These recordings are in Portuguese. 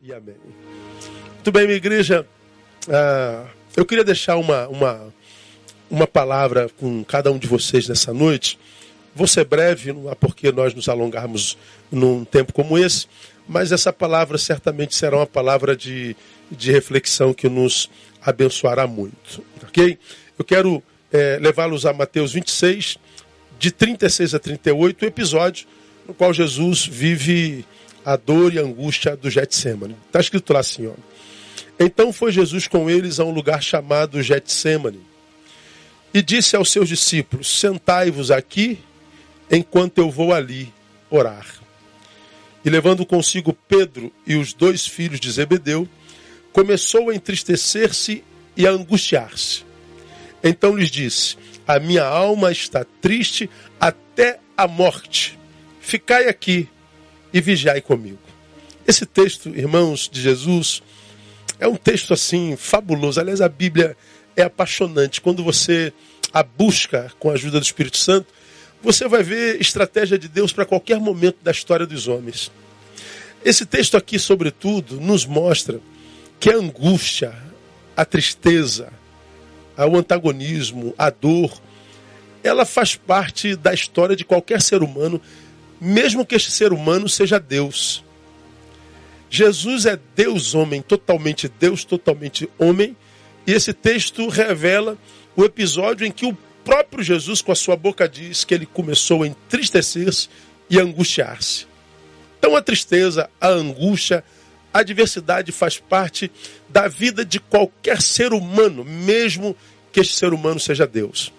e amém. Muito bem, minha igreja. Ah, eu queria deixar uma, uma, uma palavra com cada um de vocês nessa noite. Vou ser breve, não há nós nos alongarmos num tempo como esse, mas essa palavra certamente será uma palavra de, de reflexão que nos abençoará muito. Ok? Eu quero é, levá-los a Mateus 26, de 36 a 38, o episódio no qual Jesus vive a dor e a angústia do Getsemane. Está escrito lá assim, ó. Então foi Jesus com eles a um lugar chamado Getsemane e disse aos seus discípulos: Sentai-vos aqui enquanto eu vou ali orar. E levando consigo Pedro e os dois filhos de Zebedeu, começou a entristecer-se e a angustiar-se. Então lhes disse: A minha alma está triste até a morte. Ficai aqui e vigiai comigo. Esse texto, irmãos de Jesus, é um texto assim fabuloso. Aliás, a Bíblia é apaixonante. Quando você a busca com a ajuda do Espírito Santo, você vai ver estratégia de Deus para qualquer momento da história dos homens. Esse texto aqui, sobretudo, nos mostra que a angústia, a tristeza, o antagonismo, a dor, ela faz parte da história de qualquer ser humano mesmo que este ser humano seja Deus. Jesus é Deus homem, totalmente Deus, totalmente homem, e esse texto revela o episódio em que o próprio Jesus, com a sua boca, diz que ele começou a entristecer-se e angustiar-se. Então a tristeza, a angústia, a adversidade faz parte da vida de qualquer ser humano, mesmo que este ser humano seja Deus.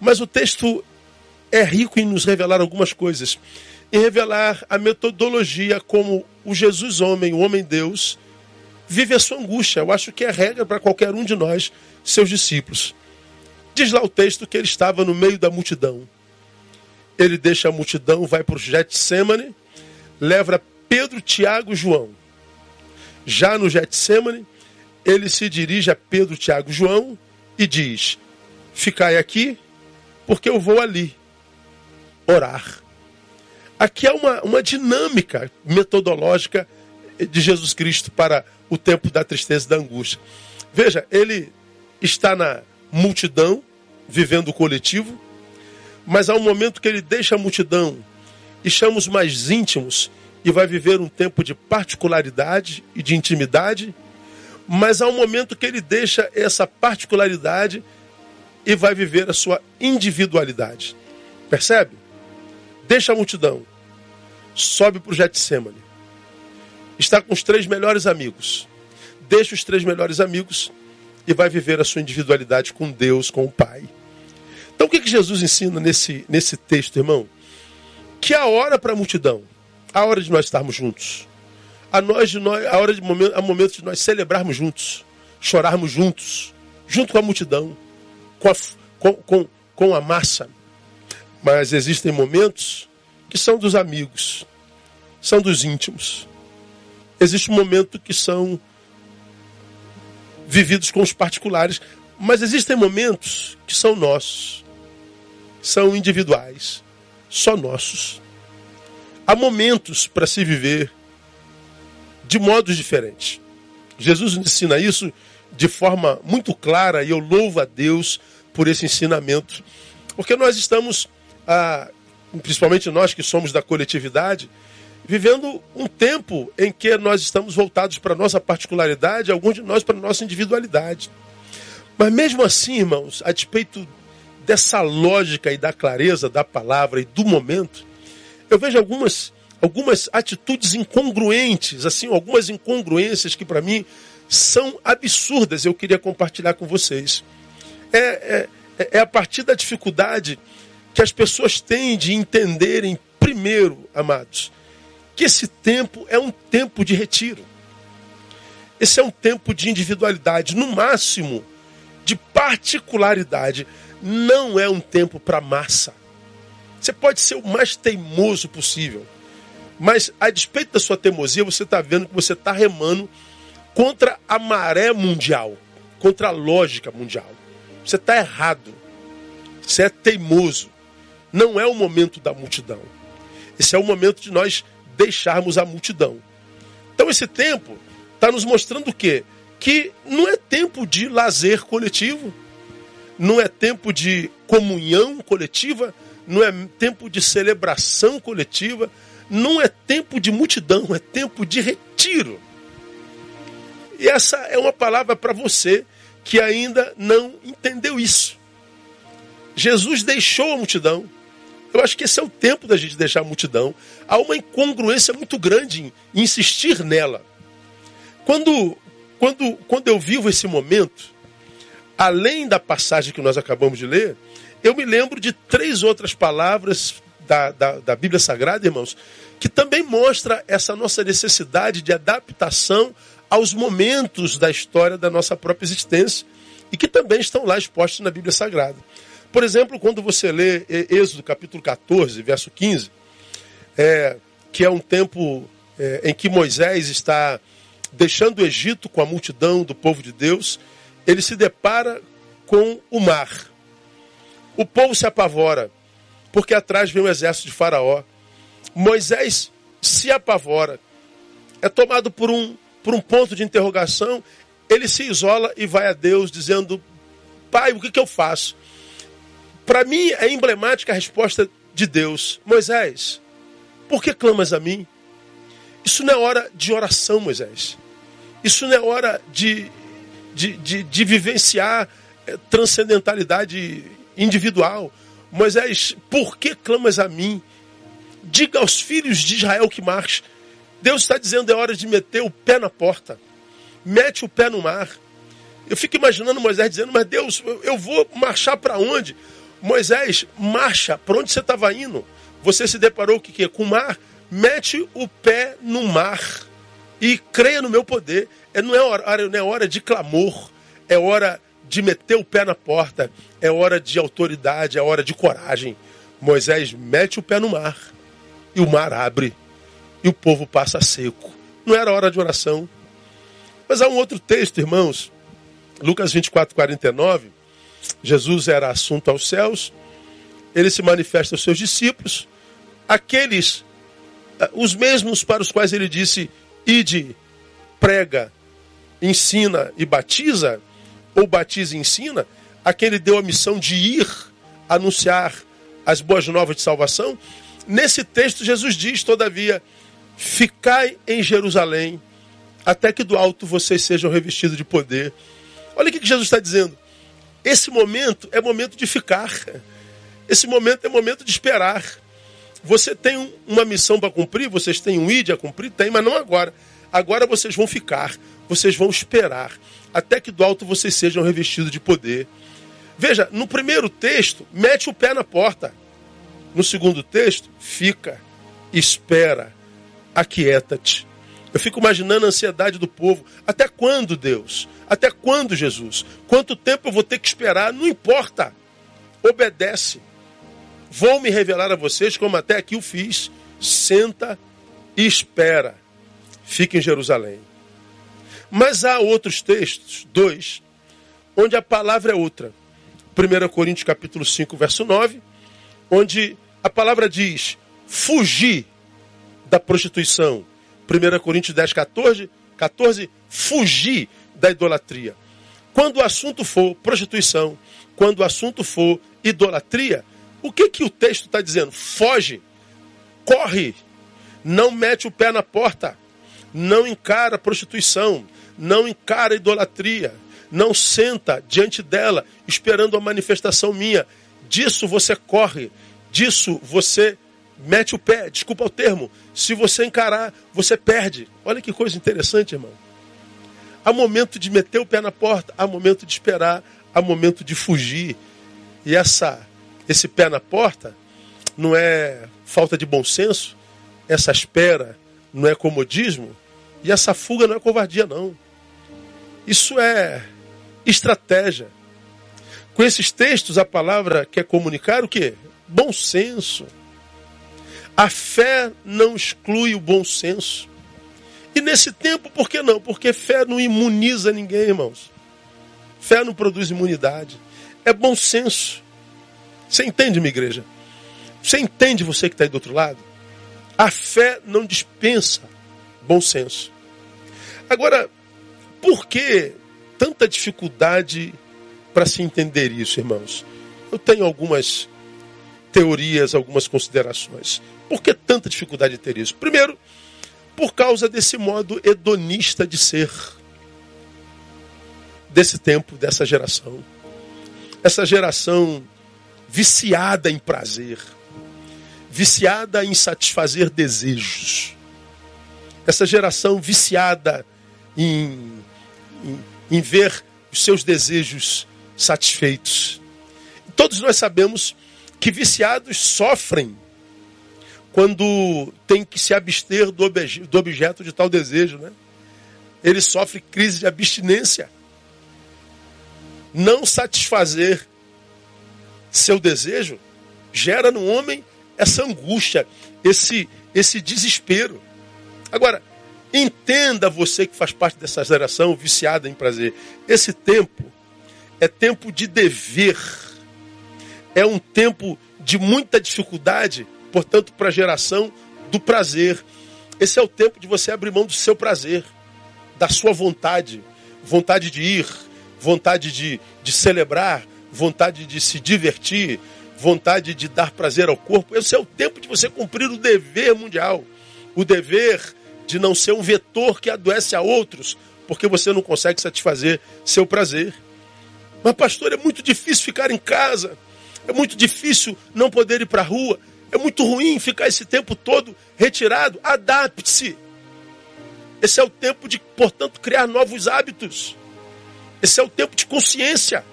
Mas o texto é rico em nos revelar algumas coisas. Em revelar a metodologia como o Jesus homem, o homem Deus, vive a sua angústia. Eu acho que é regra para qualquer um de nós, seus discípulos. Diz lá o texto que ele estava no meio da multidão. Ele deixa a multidão, vai para o Getsemane, leva Pedro, Tiago e João. Já no Getsemane, ele se dirige a Pedro, Tiago e João e diz: Ficai aqui, porque eu vou ali orar. Aqui há uma, uma dinâmica metodológica de Jesus Cristo para o tempo da tristeza e da angústia. Veja, ele está na multidão, vivendo o coletivo, mas há um momento que ele deixa a multidão e chama os mais íntimos e vai viver um tempo de particularidade e de intimidade, mas há um momento que ele deixa essa particularidade e vai viver a sua individualidade. Percebe? Deixa a multidão. Sobe para o Getsemane. Está com os três melhores amigos. Deixa os três melhores amigos e vai viver a sua individualidade com Deus, com o Pai. Então o que, que Jesus ensina nesse, nesse texto, irmão? Que a hora para a multidão, a hora de nós estarmos juntos, a, nós de nós, a hora de momento, a momento de nós celebrarmos juntos, chorarmos juntos, junto com a multidão, com a, com, com, com a massa, mas existem momentos que são dos amigos, são dos íntimos. Existe um momento que são vividos com os particulares, mas existem momentos que são nossos, são individuais, só nossos. Há momentos para se viver de modos diferentes. Jesus ensina isso de forma muito clara e eu louvo a Deus por esse ensinamento, porque nós estamos principalmente nós que somos da coletividade, vivendo um tempo em que nós estamos voltados para a nossa particularidade, alguns de nós para a nossa individualidade. Mas mesmo assim, irmãos, a despeito dessa lógica e da clareza da palavra e do momento, eu vejo algumas, algumas atitudes incongruentes, assim, algumas incongruências que para mim são absurdas. Eu queria compartilhar com vocês. É, é, é a partir da dificuldade que as pessoas têm de entenderem, primeiro, amados, que esse tempo é um tempo de retiro. Esse é um tempo de individualidade, no máximo de particularidade. Não é um tempo para massa. Você pode ser o mais teimoso possível, mas a despeito da sua teimosia, você está vendo que você está remando contra a maré mundial, contra a lógica mundial. Você está errado. Você é teimoso não é o momento da multidão. Esse é o momento de nós deixarmos a multidão. Então esse tempo está nos mostrando o quê? Que não é tempo de lazer coletivo, não é tempo de comunhão coletiva, não é tempo de celebração coletiva, não é tempo de multidão, é tempo de retiro. E essa é uma palavra para você que ainda não entendeu isso. Jesus deixou a multidão. Eu acho que esse é o tempo da gente deixar a multidão. Há uma incongruência muito grande em insistir nela. Quando, quando, quando eu vivo esse momento, além da passagem que nós acabamos de ler, eu me lembro de três outras palavras da, da, da Bíblia Sagrada, irmãos, que também mostra essa nossa necessidade de adaptação aos momentos da história da nossa própria existência e que também estão lá expostos na Bíblia Sagrada. Por exemplo, quando você lê Êxodo capítulo 14, verso 15, é, que é um tempo é, em que Moisés está deixando o Egito com a multidão do povo de Deus, ele se depara com o mar. O povo se apavora, porque atrás vem o exército de Faraó. Moisés se apavora, é tomado por um, por um ponto de interrogação, ele se isola e vai a Deus dizendo: Pai, o que, que eu faço? Para mim é emblemática a resposta de Deus: Moisés, por que clamas a mim? Isso não é hora de oração, Moisés. Isso não é hora de, de, de, de vivenciar é, transcendentalidade individual. Moisés, por que clamas a mim? Diga aos filhos de Israel que marche. Deus está dizendo é hora de meter o pé na porta. Mete o pé no mar. Eu fico imaginando Moisés dizendo, mas Deus, eu vou marchar para onde? Moisés, marcha, para onde você estava indo? Você se deparou que, que, com o mar? Mete o pé no mar e creia no meu poder. É, não, é hora, não é hora de clamor, é hora de meter o pé na porta, é hora de autoridade, é hora de coragem. Moisés mete o pé no mar e o mar abre e o povo passa seco. Não era hora de oração. Mas há um outro texto, irmãos, Lucas 24, 49. Jesus era assunto aos céus, ele se manifesta aos seus discípulos, aqueles, eh, os mesmos para os quais ele disse: ide, prega, ensina e batiza, ou batiza e ensina, a quem ele deu a missão de ir anunciar as boas novas de salvação. Nesse texto, Jesus diz, todavia, ficai em Jerusalém, até que do alto vocês sejam revestidos de poder. Olha o que Jesus está dizendo. Esse momento é momento de ficar. Esse momento é momento de esperar. Você tem uma missão para cumprir, vocês têm um ID a cumprir? Tem, mas não agora. Agora vocês vão ficar, vocês vão esperar até que do alto vocês sejam revestidos de poder. Veja, no primeiro texto, mete o pé na porta. No segundo texto, fica, espera, aquieta-te. Eu fico imaginando a ansiedade do povo. Até quando, Deus? Até quando, Jesus? Quanto tempo eu vou ter que esperar? Não importa. Obedece. Vou me revelar a vocês como até aqui o fiz. Senta e espera. Fica em Jerusalém. Mas há outros textos, dois, onde a palavra é outra. 1 Coríntios capítulo 5, verso 9, onde a palavra diz fugir da prostituição. 1 Coríntios 10, 14, 14, fugir da idolatria. Quando o assunto for prostituição, quando o assunto for idolatria, o que, que o texto está dizendo? Foge, corre, não mete o pé na porta, não encara prostituição, não encara idolatria, não senta diante dela esperando a manifestação minha. Disso você corre, disso você mete o pé, desculpa o termo. Se você encarar, você perde. Olha que coisa interessante, irmão. Há momento de meter o pé na porta, há momento de esperar, há momento de fugir. E essa, esse pé na porta não é falta de bom senso, essa espera não é comodismo, e essa fuga não é covardia, não. Isso é estratégia. Com esses textos, a palavra quer comunicar o quê? Bom senso. A fé não exclui o bom senso. E nesse tempo, por que não? Porque fé não imuniza ninguém, irmãos. Fé não produz imunidade. É bom senso. Você entende, minha igreja? Você entende, você que está aí do outro lado? A fé não dispensa bom senso. Agora, por que tanta dificuldade para se entender isso, irmãos? Eu tenho algumas teorias, algumas considerações. Por que tanta dificuldade de ter isso? Primeiro, por causa desse modo hedonista de ser desse tempo, dessa geração. Essa geração viciada em prazer, viciada em satisfazer desejos. Essa geração viciada em, em, em ver os seus desejos satisfeitos. Todos nós sabemos que viciados sofrem quando tem que se abster do, obje, do objeto de tal desejo, né? Ele sofre crise de abstinência. Não satisfazer seu desejo gera no homem essa angústia, esse, esse desespero. Agora, entenda você que faz parte dessa geração viciada em prazer. Esse tempo é tempo de dever, é um tempo de muita dificuldade portanto, para a geração do prazer. Esse é o tempo de você abrir mão do seu prazer, da sua vontade, vontade de ir, vontade de, de celebrar, vontade de se divertir, vontade de dar prazer ao corpo. Esse é o tempo de você cumprir o dever mundial, o dever de não ser um vetor que adoece a outros, porque você não consegue satisfazer seu prazer. Mas, pastor, é muito difícil ficar em casa, é muito difícil não poder ir para a rua. É muito ruim ficar esse tempo todo retirado. Adapte-se. Esse é o tempo de, portanto, criar novos hábitos. Esse é o tempo de consciência.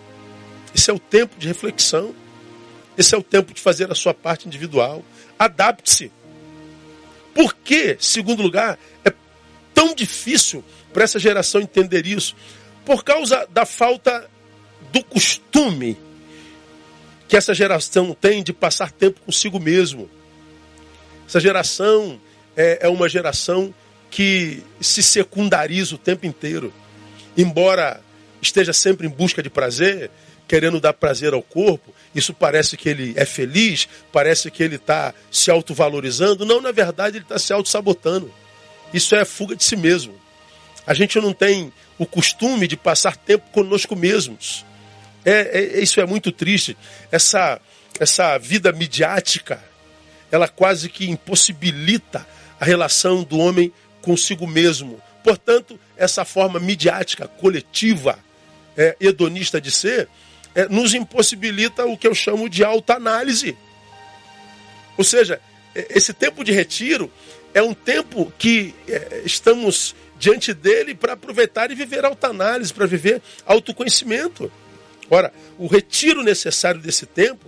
Esse é o tempo de reflexão. Esse é o tempo de fazer a sua parte individual. Adapte-se. Por que, segundo lugar, é tão difícil para essa geração entender isso? Por causa da falta do costume que essa geração tem de passar tempo consigo mesmo. Essa geração é, é uma geração que se secundariza o tempo inteiro. Embora esteja sempre em busca de prazer, querendo dar prazer ao corpo, isso parece que ele é feliz, parece que ele está se autovalorizando. Não, na verdade, ele está se auto-sabotando. Isso é fuga de si mesmo. A gente não tem o costume de passar tempo conosco mesmos. É, é, isso é muito triste. Essa, essa vida midiática, ela quase que impossibilita a relação do homem consigo mesmo. Portanto, essa forma midiática, coletiva, é, hedonista de ser, é, nos impossibilita o que eu chamo de autoanálise. Ou seja, é, esse tempo de retiro é um tempo que é, estamos diante dele para aproveitar e viver autoanálise, para viver autoconhecimento. Ora, o retiro necessário desse tempo,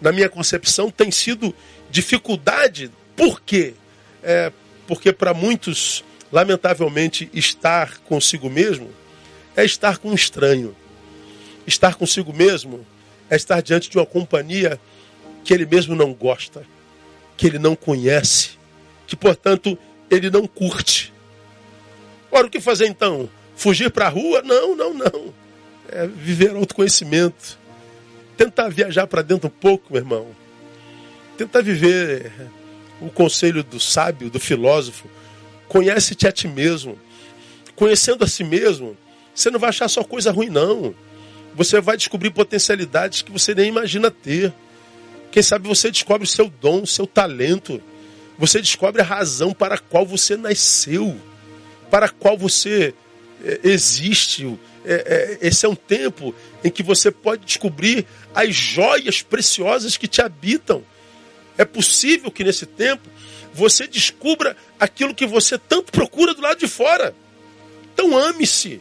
na minha concepção, tem sido dificuldade. Por quê? É, porque para muitos, lamentavelmente, estar consigo mesmo é estar com um estranho. Estar consigo mesmo é estar diante de uma companhia que ele mesmo não gosta, que ele não conhece, que, portanto, ele não curte. Ora, o que fazer então? Fugir para a rua? Não, não, não é viver autoconhecimento. Tentar viajar para dentro um pouco, meu irmão. Tentar viver o conselho do sábio, do filósofo. Conhece-te a ti mesmo. Conhecendo a si mesmo, você não vai achar só coisa ruim, não. Você vai descobrir potencialidades que você nem imagina ter. Quem sabe você descobre o seu dom, o seu talento. Você descobre a razão para a qual você nasceu, para a qual você é, existe, é, é, esse é um tempo em que você pode descobrir as joias preciosas que te habitam. É possível que nesse tempo você descubra aquilo que você tanto procura do lado de fora. Então ame-se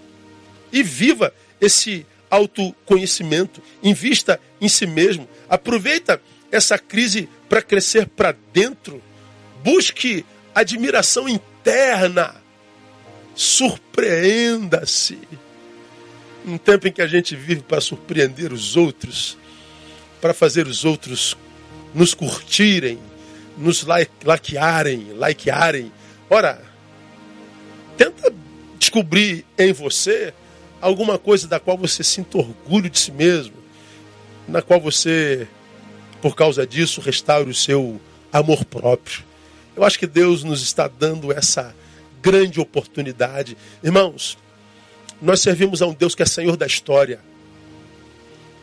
e viva esse autoconhecimento, invista em si mesmo, aproveita essa crise para crescer para dentro, busque admiração interna, surpreenda-se um tempo em que a gente vive para surpreender os outros, para fazer os outros nos curtirem, nos likearem, likearem. Ora, tenta descobrir em você alguma coisa da qual você sinta orgulho de si mesmo, na qual você, por causa disso, restaure o seu amor próprio. Eu acho que Deus nos está dando essa grande oportunidade. Irmãos, nós servimos a um Deus que é Senhor da história.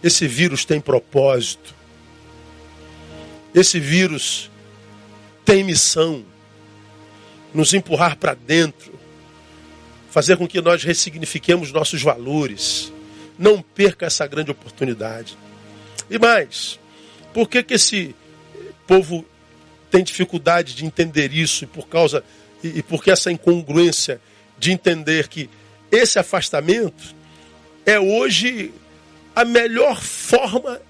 Esse vírus tem propósito. Esse vírus tem missão. Nos empurrar para dentro. Fazer com que nós ressignifiquemos nossos valores. Não perca essa grande oportunidade. E mais, por que, que esse povo tem dificuldade de entender isso e por causa e, e porque essa incongruência de entender que esse afastamento é hoje a melhor forma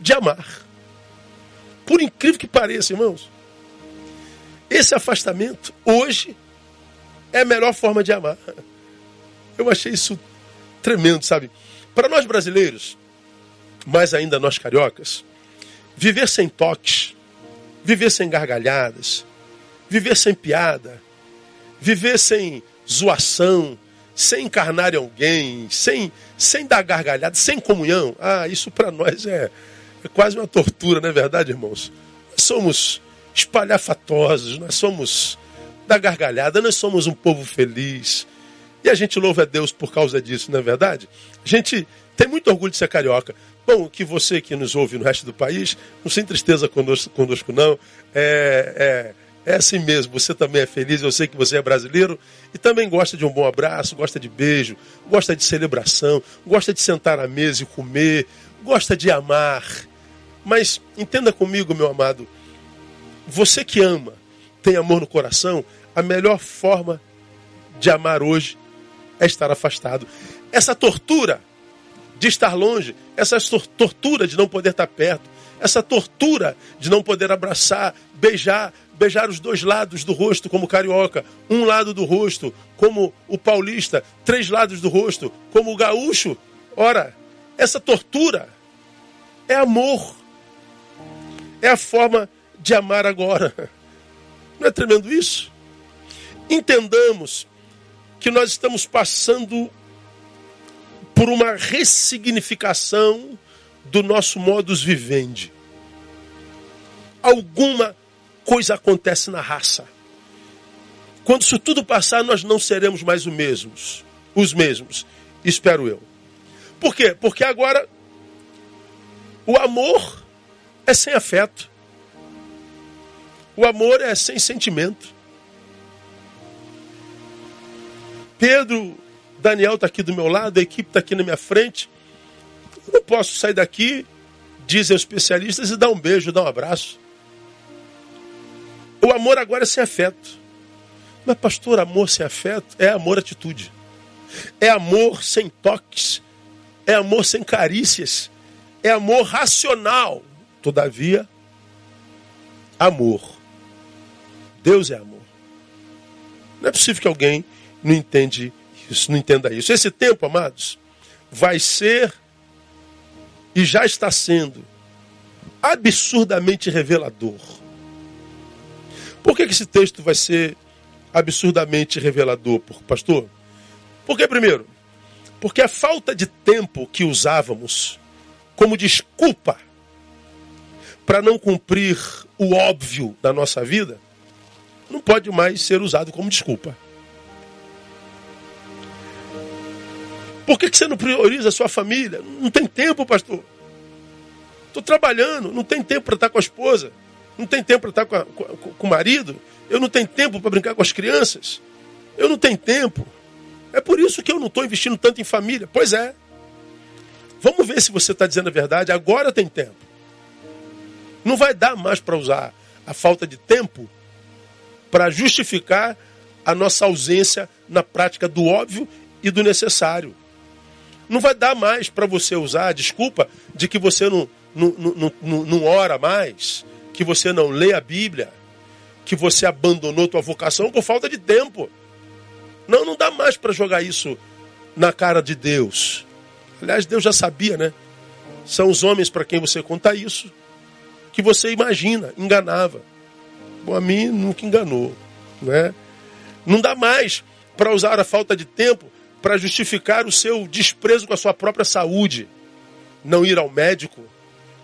de amar. Por incrível que pareça, irmãos, esse afastamento hoje é a melhor forma de amar. Eu achei isso tremendo, sabe? Para nós brasileiros, mais ainda nós cariocas, viver sem toques, viver sem gargalhadas, viver sem piada, viver sem zoação, sem encarnar em alguém, sem, sem dar gargalhada, sem comunhão, ah, isso para nós é, é quase uma tortura, não é verdade, irmãos? Nós somos espalhafatosos, nós somos da gargalhada, nós somos um povo feliz. E a gente louva a Deus por causa disso, não é verdade? A gente tem muito orgulho de ser carioca. Bom, que você que nos ouve no resto do país, não se tristeza conosco, conosco não. É, é é assim mesmo, você também é feliz, eu sei que você é brasileiro e também gosta de um bom abraço, gosta de beijo, gosta de celebração, gosta de sentar à mesa e comer, gosta de amar. Mas entenda comigo, meu amado, você que ama, tem amor no coração, a melhor forma de amar hoje é estar afastado. Essa tortura de estar longe, essa tortura de não poder estar perto, essa tortura de não poder abraçar, beijar, beijar os dois lados do rosto, como carioca, um lado do rosto, como o paulista, três lados do rosto, como o gaúcho. Ora, essa tortura é amor. É a forma de amar agora. Não é tremendo isso? Entendamos que nós estamos passando por uma ressignificação do nosso modus vivendi. Alguma coisa acontece na raça. Quando isso tudo passar, nós não seremos mais os mesmos. Os mesmos, espero eu. Por quê? Porque agora o amor é sem afeto. O amor é sem sentimento. Pedro, Daniel está aqui do meu lado, a equipe está aqui na minha frente. Eu posso sair daqui, dizem os especialistas, e dar um beijo, dar um abraço. O amor agora é sem afeto. Mas, pastor, amor sem afeto é amor atitude. É amor sem toques. É amor sem carícias. É amor racional. Todavia, amor. Deus é amor. Não é possível que alguém não entende isso, não entenda isso. Esse tempo, amados, vai ser e já está sendo absurdamente revelador. Por que, que esse texto vai ser absurdamente revelador, pastor? Porque, primeiro, porque a falta de tempo que usávamos como desculpa para não cumprir o óbvio da nossa vida, não pode mais ser usado como desculpa. Por que, que você não prioriza a sua família? Não tem tempo, pastor. Estou trabalhando, não tem tempo para estar com a esposa não tem tempo para estar com, a, com, com o marido, eu não tenho tempo para brincar com as crianças, eu não tenho tempo. É por isso que eu não estou investindo tanto em família. Pois é. Vamos ver se você está dizendo a verdade. Agora tem tempo. Não vai dar mais para usar a falta de tempo para justificar a nossa ausência na prática do óbvio e do necessário. Não vai dar mais para você usar a desculpa de que você não, não, não, não, não ora mais, que você não lê a Bíblia, que você abandonou tua vocação por falta de tempo. Não, não dá mais para jogar isso na cara de Deus. Aliás, Deus já sabia, né? São os homens para quem você conta isso que você imagina, enganava. Bom, a mim nunca enganou, né? Não dá mais para usar a falta de tempo para justificar o seu desprezo com a sua própria saúde. Não ir ao médico,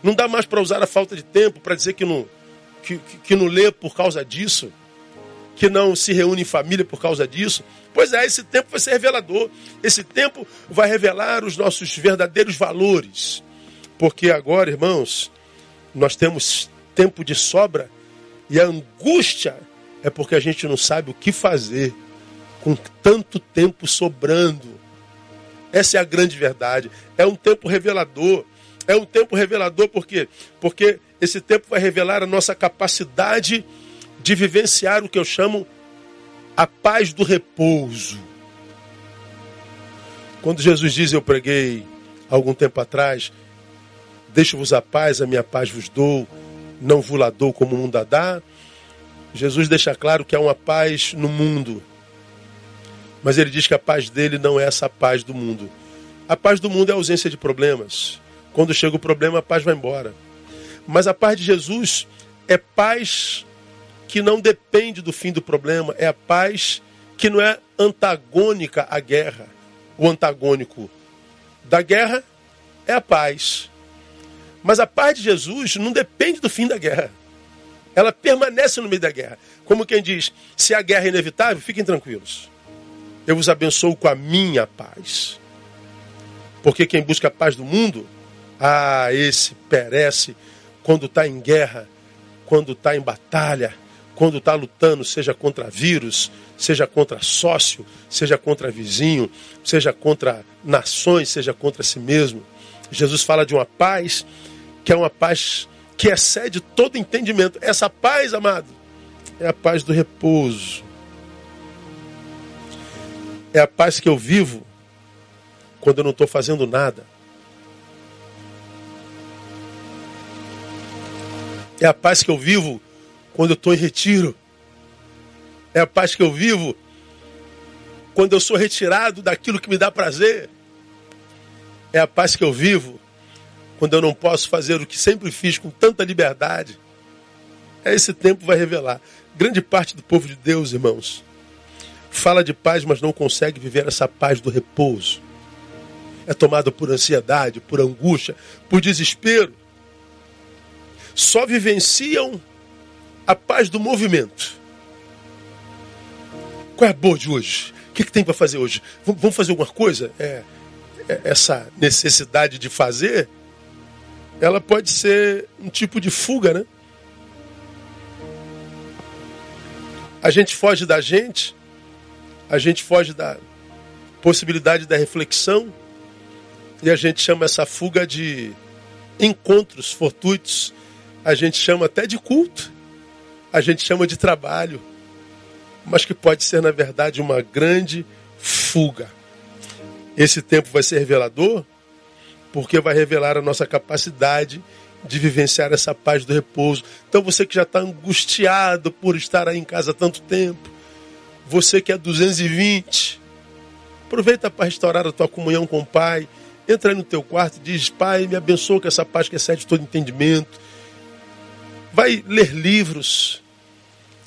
não dá mais para usar a falta de tempo para dizer que não, que, que não lê por causa disso. que não se reúne em família por causa disso. Pois é, esse tempo vai ser revelador. Esse tempo vai revelar os nossos verdadeiros valores. Porque agora, irmãos, nós temos tempo de sobra e a angústia é porque a gente não sabe o que fazer com tanto tempo sobrando. Essa é a grande verdade. É um tempo revelador. É um tempo revelador por quê? Porque esse tempo vai revelar a nossa capacidade de vivenciar o que eu chamo a paz do repouso. Quando Jesus diz, eu preguei algum tempo atrás, deixo-vos a paz, a minha paz vos dou, não vos dou como o mundo a dá. Jesus deixa claro que há uma paz no mundo, mas ele diz que a paz dele não é essa paz do mundo. A paz do mundo é a ausência de problemas. Quando chega o problema, a paz vai embora. Mas a paz de Jesus é paz que não depende do fim do problema, é a paz que não é antagônica à guerra. O antagônico da guerra é a paz. Mas a paz de Jesus não depende do fim da guerra. Ela permanece no meio da guerra. Como quem diz: se a guerra é inevitável, fiquem tranquilos. Eu vos abençoo com a minha paz. Porque quem busca a paz do mundo, ah, esse perece quando está em guerra, quando está em batalha, quando está lutando, seja contra vírus, seja contra sócio, seja contra vizinho, seja contra nações, seja contra si mesmo. Jesus fala de uma paz que é uma paz que excede todo entendimento. Essa paz, amado, é a paz do repouso. É a paz que eu vivo quando eu não estou fazendo nada. É a paz que eu vivo quando eu estou em retiro. É a paz que eu vivo quando eu sou retirado daquilo que me dá prazer. É a paz que eu vivo quando eu não posso fazer o que sempre fiz com tanta liberdade. É esse tempo vai revelar. Grande parte do povo de Deus, irmãos, fala de paz, mas não consegue viver essa paz do repouso. É tomado por ansiedade, por angústia, por desespero só vivenciam a paz do movimento. Qual é a boa de hoje? O que, que tem para fazer hoje? Vamos fazer alguma coisa? É, é, essa necessidade de fazer, ela pode ser um tipo de fuga, né? A gente foge da gente, a gente foge da possibilidade da reflexão, e a gente chama essa fuga de encontros fortuitos a gente chama até de culto, a gente chama de trabalho, mas que pode ser, na verdade, uma grande fuga. Esse tempo vai ser revelador, porque vai revelar a nossa capacidade de vivenciar essa paz do repouso. Então, você que já está angustiado por estar aí em casa tanto tempo, você que é 220, aproveita para restaurar a tua comunhão com o Pai. Entra aí no teu quarto e diz: Pai, me abençoa com essa paz que excede todo entendimento. Vai ler livros,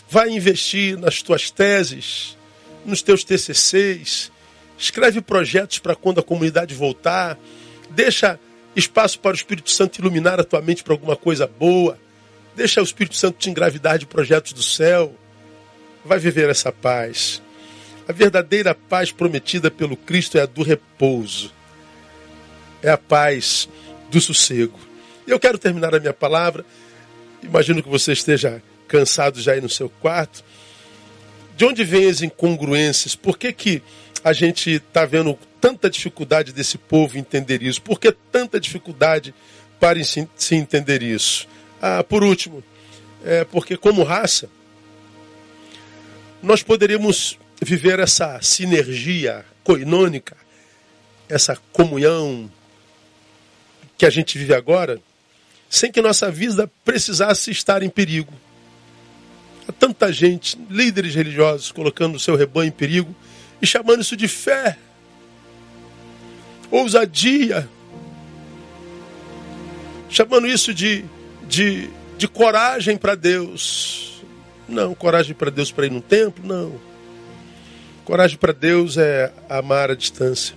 vai investir nas tuas teses, nos teus TCCs, escreve projetos para quando a comunidade voltar, deixa espaço para o Espírito Santo iluminar a tua mente para alguma coisa boa, deixa o Espírito Santo te engravidar de projetos do céu, vai viver essa paz. A verdadeira paz prometida pelo Cristo é a do repouso, é a paz do sossego. Eu quero terminar a minha palavra Imagino que você esteja cansado já aí no seu quarto. De onde vêm as incongruências? Por que, que a gente está vendo tanta dificuldade desse povo entender isso? Por que tanta dificuldade para se entender isso? Ah, por último, é porque como raça, nós poderíamos viver essa sinergia coinônica, essa comunhão que a gente vive agora, sem que nossa vida precisasse estar em perigo. Há tanta gente, líderes religiosos, colocando o seu rebanho em perigo e chamando isso de fé, ousadia, chamando isso de, de, de coragem para Deus. Não, coragem para Deus para ir no templo, não. Coragem para Deus é amar a distância.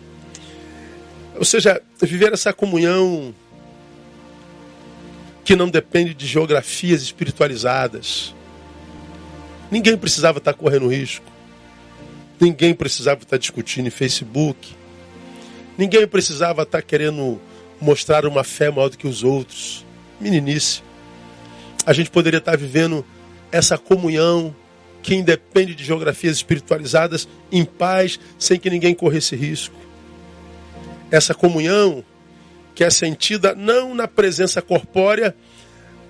Ou seja, viver essa comunhão que não depende de geografias espiritualizadas. Ninguém precisava estar correndo risco. Ninguém precisava estar discutindo em Facebook. Ninguém precisava estar querendo mostrar uma fé maior do que os outros. Meninice. A gente poderia estar vivendo essa comunhão que independe de geografias espiritualizadas em paz, sem que ninguém corresse risco. Essa comunhão que é sentida não na presença corpórea,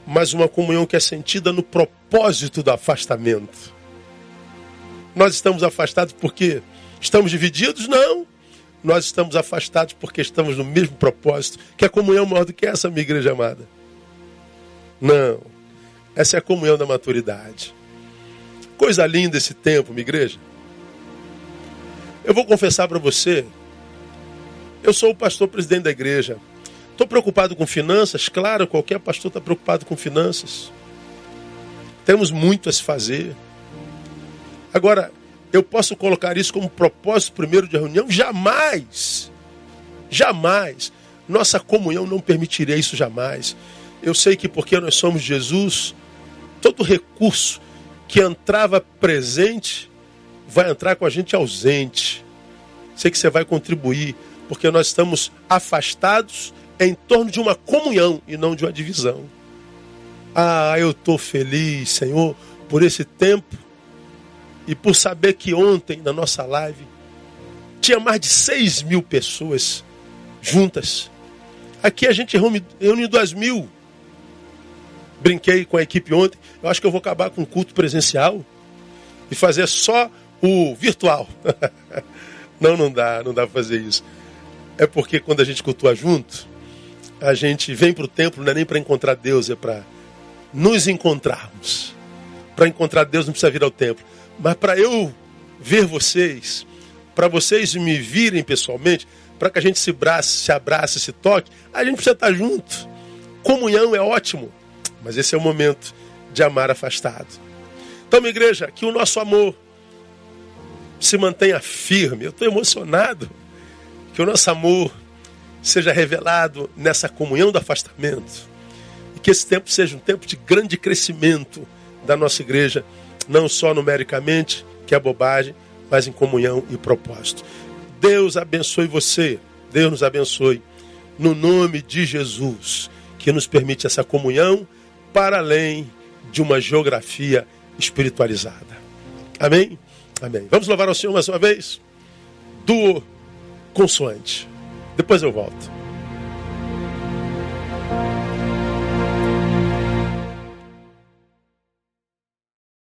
mas uma comunhão que é sentida no propósito do afastamento. Nós estamos afastados porque estamos divididos? Não. Nós estamos afastados porque estamos no mesmo propósito. Que é comunhão maior do que essa, minha igreja amada? Não. Essa é a comunhão da maturidade. Coisa linda esse tempo, minha igreja. Eu vou confessar para você, eu sou o pastor presidente da igreja. Estou preocupado com finanças? Claro, qualquer pastor está preocupado com finanças. Temos muito a se fazer. Agora, eu posso colocar isso como propósito primeiro de reunião? Jamais! Jamais! Nossa comunhão não permitiria isso jamais. Eu sei que porque nós somos Jesus, todo recurso que entrava presente vai entrar com a gente ausente. Sei que você vai contribuir, porque nós estamos afastados em torno de uma comunhão e não de uma divisão. Ah, eu estou feliz, Senhor, por esse tempo e por saber que ontem, na nossa live, tinha mais de 6 mil pessoas juntas. Aqui a gente reúne, reúne 2 mil. Brinquei com a equipe ontem. Eu acho que eu vou acabar com o culto presencial e fazer só o virtual. não, não dá, não dá para fazer isso. É porque quando a gente cultua junto, a gente vem para o templo não é nem para encontrar Deus, é para nos encontrarmos. Para encontrar Deus não precisa vir ao templo. Mas para eu ver vocês, para vocês me virem pessoalmente, para que a gente se abrace, se abrace, se toque, a gente precisa estar junto. Comunhão é ótimo, mas esse é o momento de amar afastado. Então, minha igreja, que o nosso amor se mantenha firme. Eu estou emocionado que o nosso amor seja revelado nessa comunhão do afastamento. E que esse tempo seja um tempo de grande crescimento da nossa igreja, não só numericamente, que é bobagem, mas em comunhão e propósito. Deus abençoe você, Deus nos abençoe, no nome de Jesus, que nos permite essa comunhão para além de uma geografia espiritualizada. Amém? Amém. Vamos louvar ao Senhor mais uma vez? Do consoante. Depois eu volto.